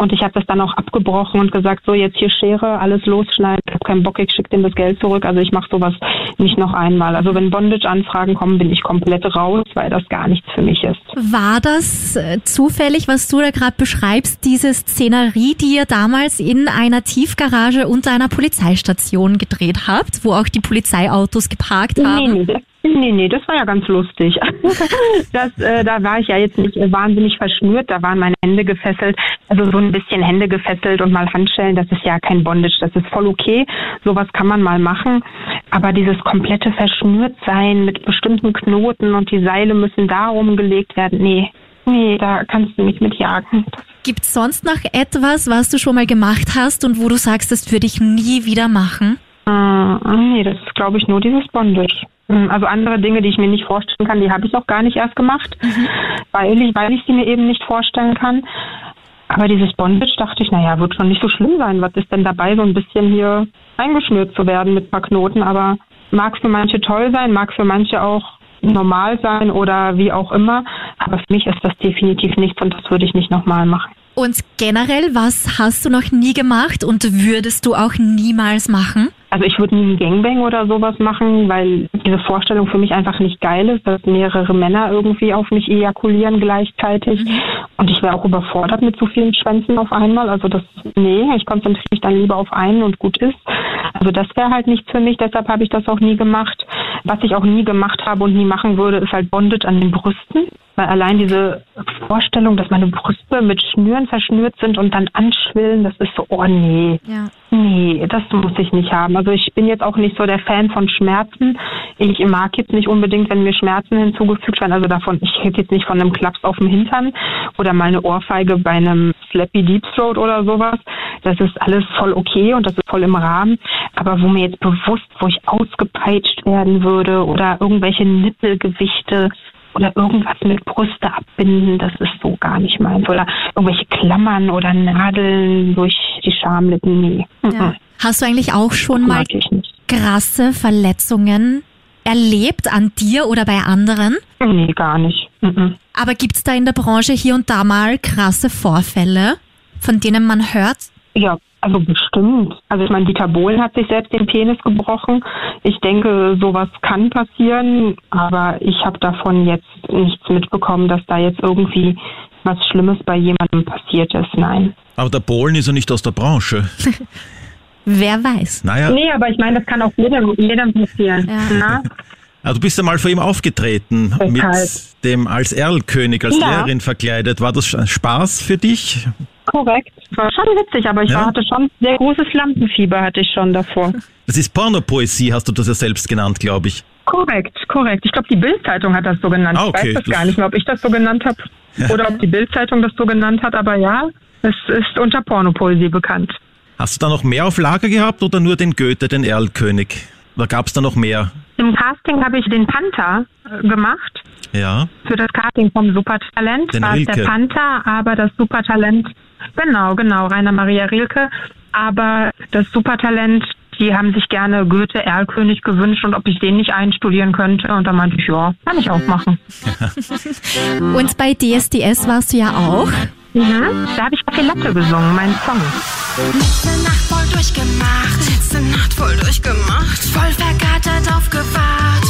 Speaker 4: und ich habe das dann auch abgebrochen und gesagt, so jetzt hier Schere, alles losschneiden, ich habe keinen Bock, ich schicke dem das Geld zurück. Also ich mache sowas nicht noch einmal. Also wenn Bondage-Anfragen kommen, bin ich komplett raus, weil das gar nichts für mich ist.
Speaker 2: War das äh, zufällig, was du da gerade beschreibst, diese Szenerie, die ihr damals in einer Tiefgarage unter einer Polizeistation gedreht habt, wo auch die Polizeiautos geparkt
Speaker 4: Nee,
Speaker 2: haben?
Speaker 4: nee, das, nee, nee, das war ja ganz lustig. Das, äh, da war ich ja jetzt nicht wahnsinnig verschnürt, da waren meine Hände gefesselt. Also so ein bisschen Hände gefesselt und mal Handschellen, das ist ja kein Bondage, das ist voll okay. Sowas kann man mal machen. Aber dieses komplette Verschnürtsein mit bestimmten Knoten und die Seile müssen da rumgelegt werden, nee. Nee, da kannst du mich mitjagen. Das
Speaker 2: Gibt's sonst noch etwas, was du schon mal gemacht hast und wo du sagst, das würde ich nie wieder machen?
Speaker 4: Äh, nee, das ist, glaube ich, nur dieses Bondage. Mm, Also andere Dinge, die ich mir nicht vorstellen kann, die habe ich auch gar nicht erst gemacht, weil, ich, weil ich sie mir eben nicht vorstellen kann. Aber dieses Bondage dachte ich, naja, wird schon nicht so schlimm sein. Was ist denn dabei, so ein bisschen hier eingeschnürt zu werden mit ein paar Knoten? Aber mag für manche toll sein, mag für manche auch normal sein oder wie auch immer. Aber für mich ist das definitiv nichts und das würde ich nicht nochmal machen.
Speaker 2: Und generell, was hast du noch nie gemacht und würdest du auch niemals machen?
Speaker 4: Also ich würde nie einen Gangbang oder sowas machen, weil diese Vorstellung für mich einfach nicht geil ist, dass mehrere Männer irgendwie auf mich ejakulieren gleichzeitig. Und ich wäre auch überfordert mit so vielen Schwänzen auf einmal. Also das, nee, ich konzentriere mich dann lieber auf einen und gut ist. Also das wäre halt nichts für mich, deshalb habe ich das auch nie gemacht. Was ich auch nie gemacht habe und nie machen würde, ist halt Bondage an den Brüsten. Weil allein diese Vorstellung, dass meine Brüste mit Schnüren verschnürt sind und dann anschwillen, das ist so, oh nee.
Speaker 2: Ja.
Speaker 4: Nee, das muss ich nicht haben. Also ich bin jetzt auch nicht so der Fan von Schmerzen. Ich mag jetzt nicht unbedingt, wenn mir Schmerzen hinzugefügt werden. Also davon, ich rede jetzt nicht von einem Klaps auf dem Hintern oder mal eine Ohrfeige bei einem Slappy Deep Throat oder sowas. Das ist alles voll okay und das ist voll im Rahmen. Aber wo mir jetzt bewusst, wo ich ausgepeitscht werden würde oder irgendwelche Nippelgewichte oder irgendwas mit Brüste abbinden, das ist so gar nicht meins. Oder irgendwelche Klammern oder Nadeln durch die Schamlippen, nee.
Speaker 2: Ja. Hast du eigentlich auch schon mal krasse Verletzungen erlebt an dir oder bei anderen?
Speaker 4: Nee, gar nicht. Mhm.
Speaker 2: Aber gibt's da in der Branche hier und da mal krasse Vorfälle, von denen man hört?
Speaker 4: Ja, also bestimmt. Also ich meine, Dieter Bohlen hat sich selbst den Penis gebrochen. Ich denke, sowas kann passieren, aber ich habe davon jetzt nichts mitbekommen, dass da jetzt irgendwie was Schlimmes bei jemandem passiert ist. Nein.
Speaker 3: Aber der Bohlen ist ja nicht aus der Branche.
Speaker 2: Wer weiß.
Speaker 3: Naja,
Speaker 4: Nee, aber ich meine, das kann auch jedem, jedem passieren.
Speaker 2: Ja.
Speaker 4: Na?
Speaker 3: also du bist ja mal vor ihm aufgetreten
Speaker 4: Deshalb.
Speaker 3: mit dem als Erlkönig, als
Speaker 4: Ja.
Speaker 3: Lehrerin verkleidet. War das Spaß für dich?
Speaker 4: Korrekt. War schon witzig, aber ich
Speaker 3: Ja.
Speaker 4: hatte schon sehr großes Lampenfieber hatte ich schon davor.
Speaker 3: Das ist Pornopoesie, hast du das ja selbst genannt, glaube ich.
Speaker 4: Korrekt, korrekt. Ich glaube, die Bild-Zeitung hat das so genannt.
Speaker 3: Ah, okay.
Speaker 4: Ich weiß das
Speaker 3: Das-
Speaker 4: gar nicht mehr, ob ich das so genannt habe oder ob die Bild-Zeitung das so genannt hat, aber ja, es ist unter Pornopoesie bekannt.
Speaker 3: Hast du da noch mehr auf Lager gehabt oder nur den Goethe, den Erlkönig? Oder gab es da noch mehr?
Speaker 4: Im Casting habe ich den Panther äh, gemacht.
Speaker 3: Ja.
Speaker 4: Für das Casting vom Supertalent
Speaker 3: Den
Speaker 4: war es der
Speaker 3: Rilke.
Speaker 4: Panther, aber das Supertalent, genau, genau, Rainer Maria Rilke. Aber das Supertalent, die haben sich gerne Goethe Erlkönig gewünscht und ob ich den nicht einstudieren könnte. Und da meinte ich, ja, kann ich auch machen.
Speaker 2: Und bei DSDS warst du ja auch.
Speaker 4: Mhm. Da habe ich Kaffee Latte gesungen, meinen Song.
Speaker 5: Letzte Nacht voll durchgemacht, letzte Nacht voll durchgemacht, voll verkatert aufgewacht.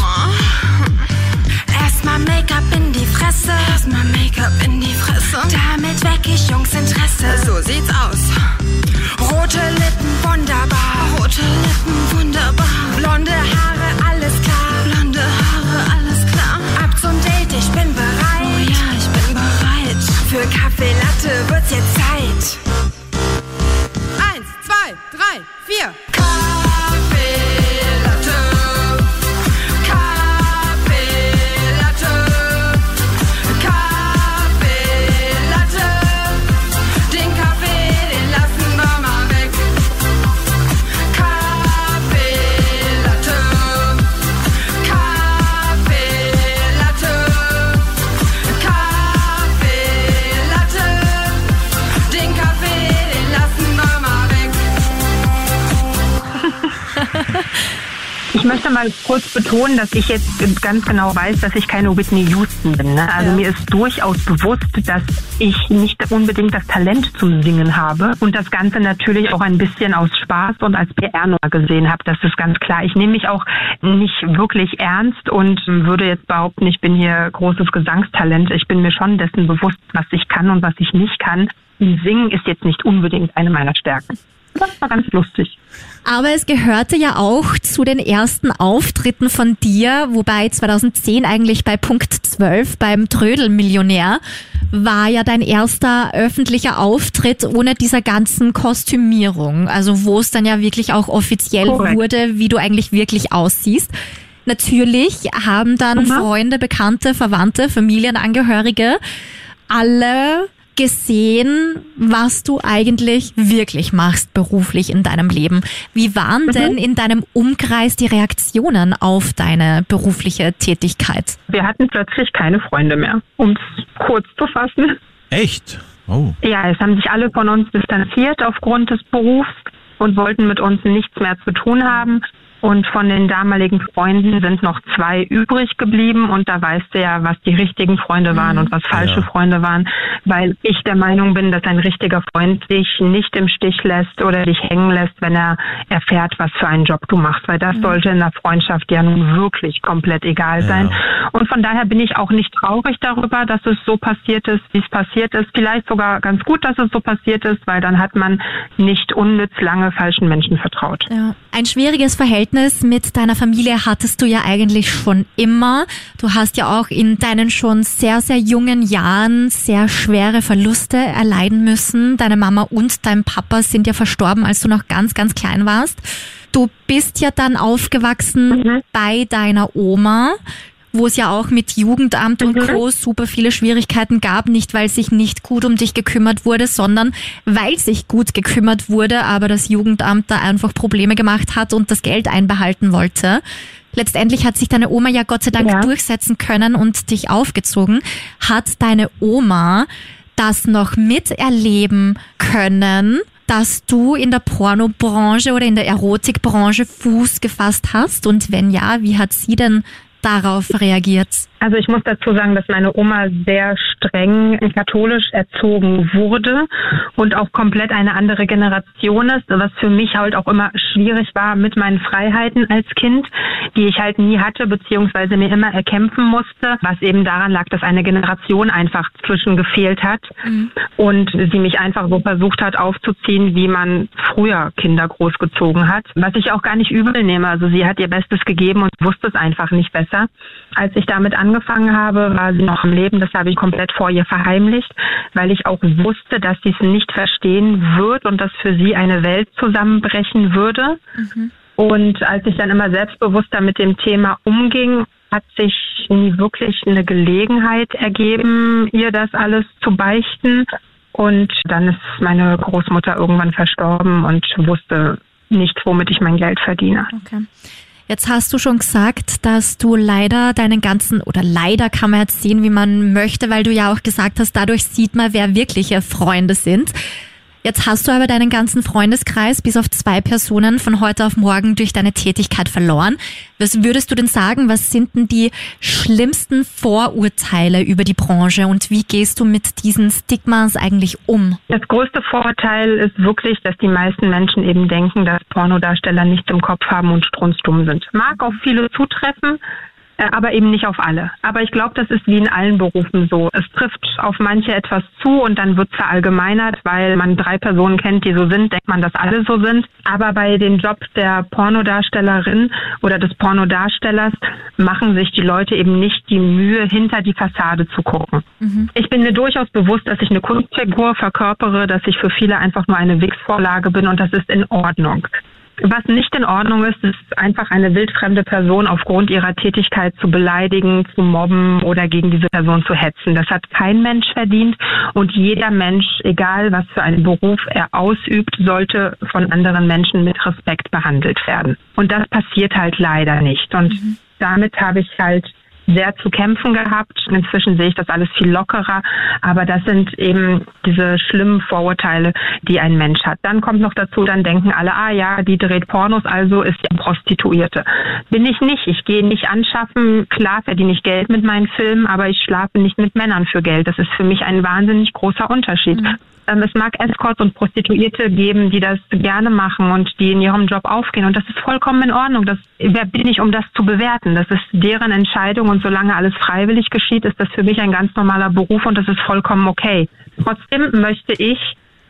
Speaker 5: Erstmal Make-up in die Fresse, erstmal Make-up in die Fresse. Damit weck ich Jungs Interesse. So sieht's aus. Rote Lippen, wunderbar. Rote Lippen, wunderbar. Blonde Haare, alles klar. Blonde Haare, alles klar. Ab zum Date, ich bin bereit. Oh ja, ich bin bereit. Für Kaffee Latte wird's jetzt Zeit. Eins, zwei, drei, vier.
Speaker 4: Ich möchte mal kurz betonen, dass ich jetzt ganz genau weiß, dass ich keine Whitney Houston bin. Ne? Also mir ist durchaus bewusst, dass ich nicht unbedingt das Talent zum Singen habe und das Ganze natürlich auch ein bisschen aus Spaß und als PR nur gesehen habe. Das ist ganz klar. Ich nehme mich auch nicht wirklich ernst und würde jetzt behaupten, ich bin hier großes Gesangstalent. Ich bin mir schon dessen bewusst, was ich kann und was ich nicht kann. Singen ist jetzt nicht unbedingt eine meiner Stärken. Das war ganz lustig.
Speaker 2: Aber es gehörte ja auch zu den ersten Auftritten von dir, wobei 2010 eigentlich bei Punkt 12 beim Trödelmillionär war ja dein erster öffentlicher Auftritt ohne dieser ganzen Kostümierung. Also wo es dann ja wirklich auch offiziell
Speaker 4: Korrekt.
Speaker 2: wurde, wie du eigentlich wirklich aussiehst. Natürlich haben dann Freunde, Bekannte, Verwandte, Familienangehörige alle gesehen, was du eigentlich wirklich machst beruflich in deinem Leben. Wie waren denn in deinem Umkreis die Reaktionen auf deine berufliche Tätigkeit?
Speaker 4: Wir hatten plötzlich keine Freunde mehr, um es kurz zu fassen.
Speaker 3: Echt? Oh.
Speaker 4: Ja, es haben sich alle von uns distanziert aufgrund des Berufs und wollten mit uns nichts mehr zu tun haben. Und von den damaligen Freunden sind noch zwei übrig geblieben. Und da weißt du ja, was die richtigen Freunde waren und was falsche
Speaker 3: Ja.
Speaker 4: Freunde waren. Weil ich der Meinung bin, dass ein richtiger Freund dich nicht im Stich lässt oder dich hängen lässt, wenn er erfährt, was für einen Job du machst. Weil das sollte in der Freundschaft ja nun wirklich komplett egal sein. Und von daher bin ich auch nicht traurig darüber, dass es so passiert ist, wie es passiert ist. Vielleicht sogar ganz gut, dass es so passiert ist, weil dann hat man nicht unnütz lange falschen Menschen vertraut.
Speaker 2: Ja. Ein schwieriges Verhältnis mit deiner Familie hattest du ja eigentlich schon immer. Du hast ja auch in deinen schon sehr, sehr jungen Jahren sehr schwere Verluste erleiden müssen. Deine Mama und dein Papa sind ja verstorben, als du noch ganz, ganz klein warst. Du bist ja dann aufgewachsen bei deiner Oma wo es ja auch mit Jugendamt und Co. super viele Schwierigkeiten gab, nicht weil sich nicht gut um dich gekümmert wurde, sondern weil sich gut gekümmert wurde, aber das Jugendamt da einfach Probleme gemacht hat und das Geld einbehalten wollte. Letztendlich hat sich deine Oma ja Gott sei Dank
Speaker 4: Ja.
Speaker 2: durchsetzen können und dich aufgezogen. Hat deine Oma das noch miterleben können, dass du in der Pornobranche oder in der Erotikbranche Fuß gefasst hast? Und wenn ja, wie hat sie denn darauf reagiert?
Speaker 4: Also ich muss dazu sagen, dass meine Oma sehr streng katholisch erzogen wurde und auch komplett eine andere Generation ist, was für mich halt auch immer schwierig war mit meinen Freiheiten als Kind, die ich halt nie hatte, beziehungsweise mir immer erkämpfen musste, was eben daran lag, dass eine Generation einfach zwischen gefehlt hat und sie mich einfach so versucht hat aufzuziehen, wie man früher Kinder großgezogen hat, was ich auch gar nicht übel nehme. Also sie hat ihr Bestes gegeben und wusste es einfach nicht besser. Als ich damit angefangen habe, war sie noch am Leben. Das habe ich komplett vor ihr verheimlicht, weil ich auch wusste, dass sie es nicht verstehen wird und dass für sie eine Welt zusammenbrechen würde. Und als ich dann immer selbstbewusster mit dem Thema umging, hat sich nie wirklich eine Gelegenheit ergeben, ihr das alles zu beichten. Und dann ist meine Großmutter irgendwann verstorben und wusste nicht, womit ich mein Geld verdiene.
Speaker 2: Okay. Jetzt hast du schon gesagt, dass du leider deinen ganzen, oder leider kann man jetzt sehen, wie man möchte, weil du ja auch gesagt hast, dadurch sieht man, wer wirkliche Freunde sind. Jetzt hast du aber deinen ganzen Freundeskreis bis auf zwei Personen von heute auf morgen durch deine Tätigkeit verloren. Was würdest du denn sagen? Was sind denn die schlimmsten Vorurteile über die Branche und wie gehst du mit diesen Stigmas eigentlich um?
Speaker 4: Das größte Vorurteil ist wirklich, dass die meisten Menschen eben denken, dass Pornodarsteller nichts im Kopf haben und strunzdumm sind. Mag auf viele zutreffen, aber eben nicht auf alle. Aber ich glaube, das ist wie in allen Berufen so. Es trifft auf manche etwas zu und dann wird es verallgemeinert, weil man drei Personen kennt, die so sind, denkt man, dass alle so sind. Aber bei dem Job der Pornodarstellerin oder des Pornodarstellers machen sich die Leute eben nicht die Mühe, hinter die Fassade zu gucken. Mhm. Ich bin mir durchaus bewusst, dass ich eine Kunstfigur verkörpere, dass ich für viele einfach nur eine Wix-Vorlage bin und das ist in Ordnung. Was nicht in Ordnung ist, ist einfach eine wildfremde Person aufgrund ihrer Tätigkeit zu beleidigen, zu mobben oder gegen diese Person zu hetzen. Das hat kein Mensch verdient und jeder Mensch, egal was für einen Beruf er ausübt, sollte von anderen Menschen mit Respekt behandelt werden. Und das passiert halt leider nicht. Und mhm. damit habe ich halt sehr zu kämpfen gehabt. Inzwischen sehe ich das alles viel lockerer, aber das sind eben diese schlimmen Vorurteile, die ein Mensch hat. Dann kommt noch dazu, dann denken alle, ah ja, die dreht Pornos, also ist die Prostituierte. Bin ich nicht. Ich gehe nicht anschaffen. Klar verdiene ich Geld mit meinen Filmen, aber ich schlafe nicht mit Männern für Geld. Das ist für mich ein wahnsinnig großer Unterschied. Mhm. Ähm, es mag Escorts und Prostituierte geben, die das gerne machen und die in ihrem Job aufgehen. Und das ist vollkommen in Ordnung. Das, wer bin ich, um das zu bewerten? Das ist deren Entscheidung. Und solange alles freiwillig geschieht, ist das für mich ein ganz normaler Beruf und das ist vollkommen okay. Trotzdem möchte ich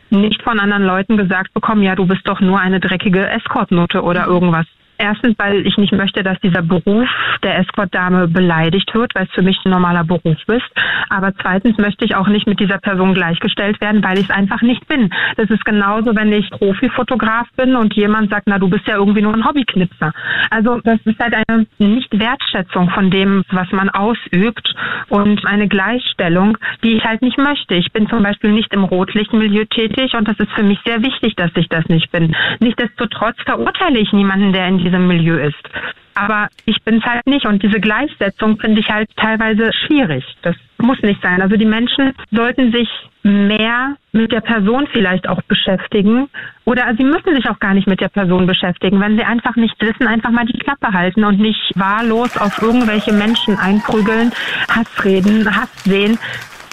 Speaker 4: nicht von anderen Leuten gesagt bekommen, ja, du bist doch nur eine dreckige Escortnote oder irgendwas. Erstens, weil ich nicht möchte, dass dieser Beruf der Escort-Dame beleidigt wird, weil es für mich ein normaler Beruf ist. Aber zweitens möchte ich auch nicht mit dieser Person gleichgestellt werden, weil ich es einfach nicht bin. Das ist genauso, wenn ich Profifotograf bin und jemand sagt, na, du bist ja irgendwie nur ein Hobbyknipser. Also das ist halt eine Nicht-Wertschätzung von dem, was man ausübt und eine Gleichstellung, die ich halt nicht möchte. Ich bin zum Beispiel nicht im Rotlichtmilieu tätig und das ist für mich sehr wichtig, dass ich das nicht bin. Nichtsdestotrotz verurteile ich niemanden, der in diesem Milieu ist. Aber ich bin es halt nicht und diese Gleichsetzung finde ich halt teilweise schwierig. Das muss nicht sein. Also die Menschen sollten sich mehr mit der Person vielleicht auch beschäftigen oder sie müssen sich auch gar nicht mit der Person beschäftigen. Wenn sie einfach nicht wissen, einfach mal die Klappe halten und nicht wahllos auf irgendwelche Menschen einprügeln, Hass reden, Hass sehen.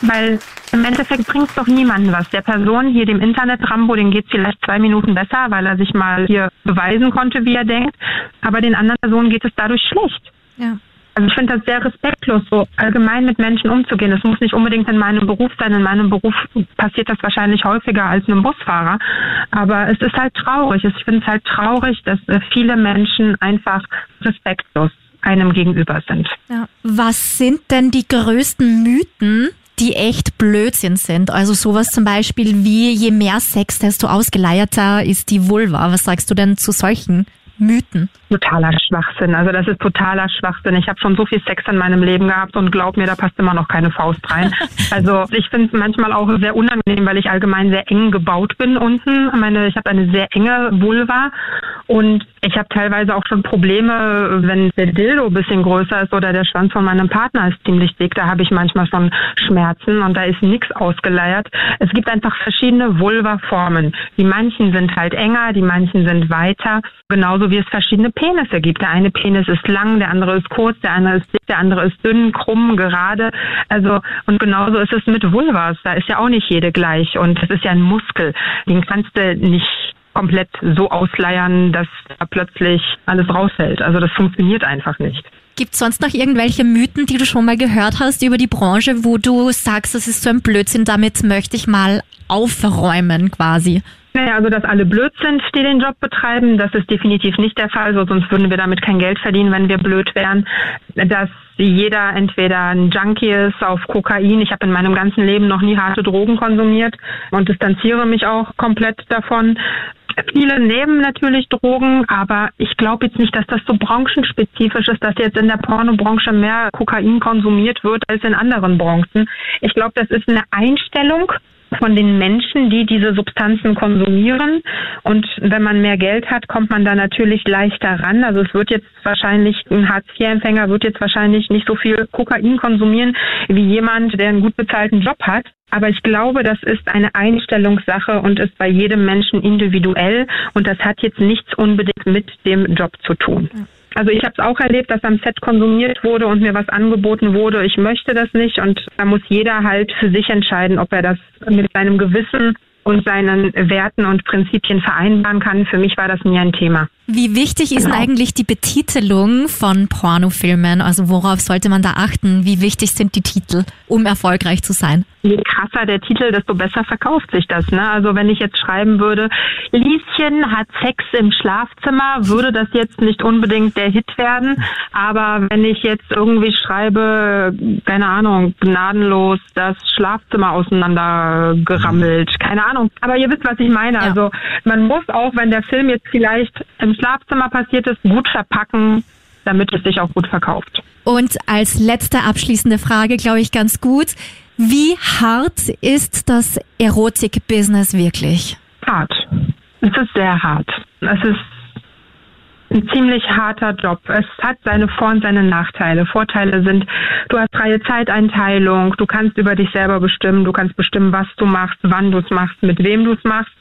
Speaker 4: Weil im Endeffekt bringt es doch niemanden was. Der Person hier, dem Internet-Rambo, den geht es vielleicht zwei Minuten besser, weil er sich mal hier beweisen konnte, wie er denkt. Aber den anderen Personen geht es dadurch schlecht. Ja. Also ich finde das sehr respektlos, so allgemein mit Menschen umzugehen. Das muss nicht unbedingt in meinem Beruf sein. In meinem Beruf passiert das wahrscheinlich häufiger als einem Busfahrer. Aber es ist halt traurig. Ich finde es halt traurig, dass äh, viele Menschen einfach respektlos einem gegenüber sind.
Speaker 2: Ja. Was sind denn die größten Mythen, die echt Blödsinn sind. Also sowas zum Beispiel wie, je mehr Sex, desto ausgeleierter ist die Vulva. Was sagst du denn zu solchen Mythen?
Speaker 4: Totaler Schwachsinn. Also das ist totaler Schwachsinn. Ich habe schon so viel Sex in meinem Leben gehabt und glaub mir, da passt immer noch keine Faust rein. Also ich finde es manchmal auch sehr unangenehm, weil ich allgemein sehr eng gebaut bin unten. Ich meine, ich habe eine sehr enge Vulva und ich habe teilweise auch schon Probleme, wenn der Dildo ein bisschen größer ist oder der Schwanz von meinem Partner ist ziemlich dick. Da habe ich manchmal schon Schmerzen und da ist nichts ausgeleiert. Es gibt einfach verschiedene Vulva-Formen. Die manchen sind halt enger, die manchen sind weiter. Genauso wie es verschiedene Penisse gibt. Der eine Penis ist lang, der andere ist kurz, der andere ist dick, der andere ist dünn, krumm, gerade. Also, und genauso ist es mit Vulvas. Da ist ja auch nicht jede gleich. Und das ist ja ein Muskel. Den kannst du nicht komplett so ausleiern, dass da plötzlich alles rausfällt. Also das funktioniert einfach nicht.
Speaker 2: Gibt es sonst noch irgendwelche Mythen, die du schon mal gehört hast über die Branche, wo du sagst, das ist so ein Blödsinn, damit möchte ich mal aufräumen quasi?
Speaker 4: Naja, also dass alle blöd sind, die den Job betreiben, das ist definitiv nicht der Fall, so sonst würden wir damit kein Geld verdienen, wenn wir blöd wären. Dass jeder entweder ein Junkie ist auf Kokain. Ich habe in meinem ganzen Leben noch nie harte Drogen konsumiert und distanziere mich auch komplett davon. Viele nehmen natürlich Drogen, aber ich glaube jetzt nicht, dass das so branchenspezifisch ist, dass jetzt in der Pornobranche mehr Kokain konsumiert wird als in anderen Branchen. Ich glaube, das ist eine Einstellung von den Menschen, die diese Substanzen konsumieren. Und wenn man mehr Geld hat, kommt man da natürlich leichter ran. Also es wird jetzt wahrscheinlich, ein Hartz-IV-Empfänger wird jetzt wahrscheinlich nicht so viel Kokain konsumieren wie jemand, der einen gut bezahlten Job hat. Aber ich glaube, das ist eine Einstellungssache und ist bei jedem Menschen individuell. Und das hat jetzt nichts unbedingt mit dem Job zu tun. Also ich habe es auch erlebt, dass am Set konsumiert wurde und mir was angeboten wurde. Ich möchte das nicht und da muss jeder halt für sich entscheiden, ob er das mit seinem Gewissen und seinen Werten und Prinzipien vereinbaren kann. Für mich war das nie ein Thema.
Speaker 2: Wie wichtig ist denn
Speaker 4: Genau.
Speaker 2: eigentlich die Betitelung von Pornofilmen? Also worauf sollte man da achten? Wie wichtig sind die Titel, um erfolgreich zu sein?
Speaker 4: Je krasser der Titel, desto besser verkauft sich das. Ne? Also wenn ich jetzt schreiben würde, Lieschen hat Sex im Schlafzimmer, würde das jetzt nicht unbedingt der Hit werden. Aber wenn ich jetzt irgendwie schreibe, keine Ahnung, gnadenlos das Schlafzimmer auseinandergerammelt, keine Ahnung. Aber ihr wisst, was ich meine.
Speaker 2: Ja.
Speaker 4: Also man muss auch, wenn der Film jetzt vielleicht im Schlafzimmer passiert ist, gut verpacken, damit es sich auch gut verkauft.
Speaker 2: Und als letzte abschließende Frage, glaube ich, ganz gut. Wie hart ist das Erotik-Business wirklich?
Speaker 4: hart. Es ist sehr hart. Es ist ein ziemlich harter Job. Es hat seine Vor- und seine Nachteile. Vorteile sind, du hast freie Zeiteinteilung, du kannst über dich selber bestimmen, du kannst bestimmen, was du machst, wann du es machst, mit wem du es machst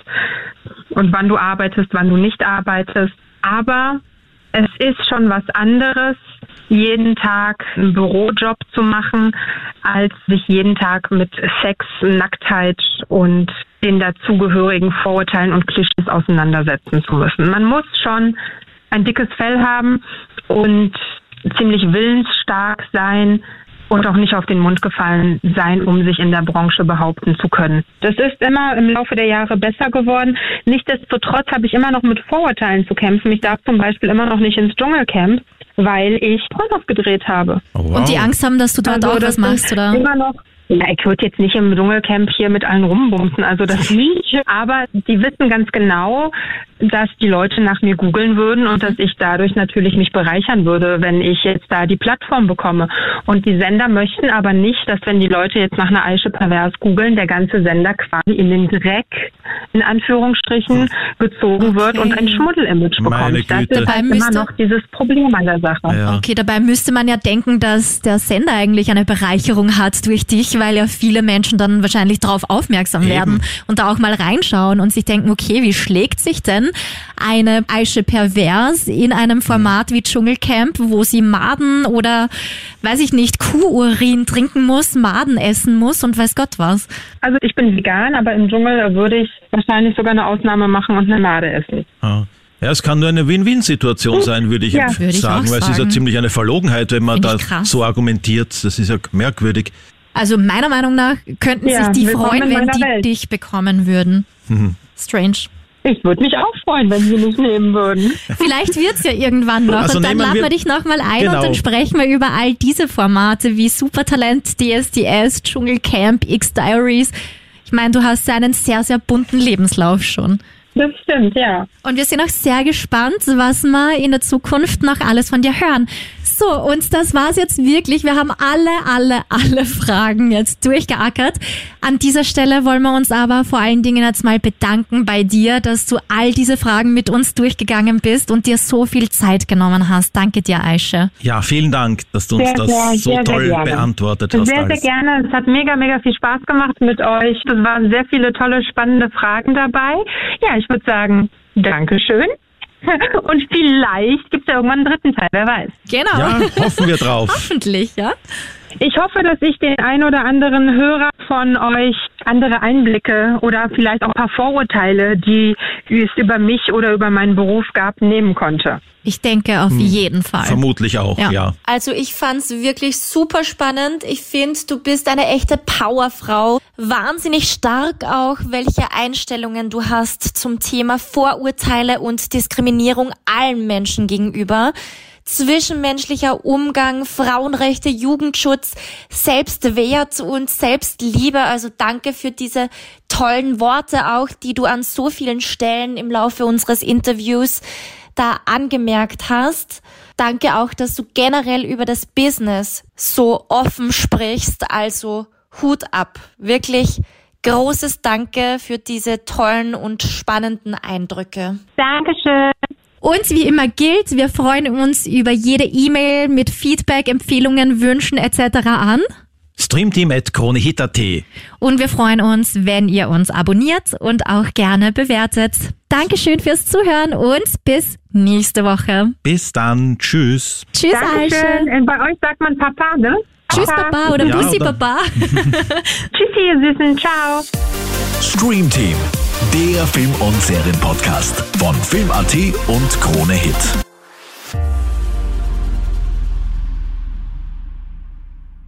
Speaker 4: und wann du arbeitest, wann du nicht arbeitest. Aber es ist schon was anderes, jeden Tag einen Bürojob zu machen, als sich jeden Tag mit Sex, Nacktheit und den dazugehörigen Vorurteilen und Klischees auseinandersetzen zu müssen. Man muss schon ein dickes Fell haben und ziemlich willensstark sein und auch nicht auf den Mund gefallen sein, um sich in der Branche behaupten zu können. Das ist immer im Laufe der Jahre besser geworden. Nichtsdestotrotz habe ich immer noch mit Vorurteilen zu kämpfen. Ich darf zum Beispiel immer noch nicht ins Dschungelcamp, weil ich Pornos gedreht habe.
Speaker 3: Oh, wow.
Speaker 2: Und die Angst haben, dass du dort
Speaker 4: Also
Speaker 2: auch
Speaker 4: das
Speaker 2: was machst, oder?
Speaker 4: Immer noch. Ja, ich würde jetzt nicht im Dschungelcamp hier mit allen rumbumsen, also das nicht. Aber die wissen ganz genau, dass die Leute nach mir googeln würden und dass ich dadurch natürlich mich bereichern würde, wenn ich jetzt da die Plattform bekomme. Und die Sender möchten aber nicht, dass wenn die Leute jetzt nach einer Aische Pervers googeln, der ganze Sender quasi in den Dreck, in Anführungsstrichen, gezogen wird und ein Schmuddelimage bekommt. Das ist halt
Speaker 2: Dabei
Speaker 4: immer
Speaker 2: müsste-
Speaker 4: noch dieses Problem an der Sache.
Speaker 3: ja.
Speaker 2: Okay, dabei müsste man ja denken, dass der Sender eigentlich eine Bereicherung hat durch dich, weil ja viele Menschen dann wahrscheinlich darauf aufmerksam
Speaker 3: Eben.
Speaker 2: werden und da auch mal reinschauen und sich denken, okay, wie schlägt sich denn eine Aische Pervers in einem Format wie Dschungelcamp, wo sie Maden oder, weiß ich nicht, Kuhurin trinken muss, Maden essen muss und weiß Gott was.
Speaker 4: Also ich bin vegan, aber im Dschungel würde ich wahrscheinlich sogar eine Ausnahme machen und eine Made essen.
Speaker 3: Ah. Ja, es kann nur eine Win-Win-Situation sein, würde ich
Speaker 4: Ja.
Speaker 3: empf-
Speaker 2: Würde ich
Speaker 3: sagen, weil es ist ja
Speaker 2: sagen.
Speaker 3: ziemlich eine Verlogenheit, wenn man da
Speaker 2: krass.
Speaker 3: so argumentiert. Das ist ja merkwürdig.
Speaker 2: Also meiner Meinung nach könnten
Speaker 4: Ja,
Speaker 2: sich die freuen, wenn die
Speaker 4: Welt.
Speaker 2: dich bekommen würden.
Speaker 3: Mhm.
Speaker 2: Strange.
Speaker 4: Ich würde mich auch freuen, wenn sie mich nehmen würden.
Speaker 2: Vielleicht wird's ja irgendwann noch
Speaker 3: Also
Speaker 2: und dann laden wir,
Speaker 3: wir-
Speaker 2: dich nochmal ein
Speaker 3: Genau.
Speaker 2: und dann sprechen wir über all diese Formate wie Supertalent, DSDS, Dschungelcamp, X-Diaries. Ich meine, du hast ja einen sehr, sehr bunten Lebenslauf schon.
Speaker 4: Das stimmt, ja.
Speaker 2: Und wir sind auch sehr gespannt, was wir in der Zukunft noch alles von dir hören. So, und das war's jetzt wirklich. Wir haben alle, alle, alle Fragen jetzt durchgeackert. An dieser Stelle wollen wir uns aber vor allen Dingen jetzt mal bedanken bei dir, dass du all diese Fragen mit uns durchgegangen bist und dir so viel Zeit genommen hast. Danke dir, Aische.
Speaker 3: Ja, vielen Dank, dass du uns
Speaker 4: Sehr,
Speaker 3: das
Speaker 4: sehr,
Speaker 3: so
Speaker 4: sehr,
Speaker 3: toll beantwortet hast.
Speaker 4: Sehr, sehr gerne. Es hat mega, mega viel Spaß gemacht mit euch. Es waren sehr viele tolle, spannende Fragen dabei. Ja, ich würde sagen, Dankeschön. Und vielleicht gibt es ja irgendwann einen dritten Teil, wer weiß.
Speaker 2: Genau.
Speaker 3: Ja, hoffen wir drauf.
Speaker 2: Hoffentlich, ja.
Speaker 4: Ich hoffe, dass ich den ein oder anderen Hörer von euch andere Einblicke oder vielleicht auch ein paar Vorurteile, die es über mich oder über meinen Beruf gab, nehmen konnte.
Speaker 2: Ich denke auf jeden Fall.
Speaker 3: Vermutlich auch,
Speaker 2: Ja.
Speaker 3: ja.
Speaker 6: Also ich fand's wirklich super spannend. Ich finde, du bist eine echte Powerfrau. Wahnsinnig stark auch, welche Einstellungen du hast zum Thema Vorurteile und Diskriminierung allen Menschen gegenüber. Zwischenmenschlicher Umgang, Frauenrechte, Jugendschutz, Selbstwert und Selbstliebe. Also danke für diese tollen Worte auch, die du an so vielen Stellen im Laufe unseres Interviews da angemerkt hast. Danke auch, dass du generell über das Business so offen sprichst. Also Hut ab. Wirklich Großes Danke für diese tollen und spannenden Eindrücke.
Speaker 4: Dankeschön.
Speaker 2: Und wie immer gilt, wir freuen uns über jede E-Mail mit Feedback, Empfehlungen, Wünschen etc. an.
Speaker 3: Streamteam at kronehit.at.
Speaker 2: Und wir freuen uns, wenn ihr uns abonniert und auch gerne bewertet. Dankeschön fürs Zuhören und bis nächste Woche.
Speaker 3: Bis dann. Tschüss.
Speaker 2: Tschüss.
Speaker 4: Dankeschön. Und bei euch sagt man Papa, ne?
Speaker 2: Tschüss, Papa oder
Speaker 3: Ja,
Speaker 2: Bussi,
Speaker 3: oder-
Speaker 2: Papa.
Speaker 4: Tschüssi, ihr Süßen. Ciao.
Speaker 1: Streamteam, der Film- und Serienpodcast von Film.at und Krone Hit.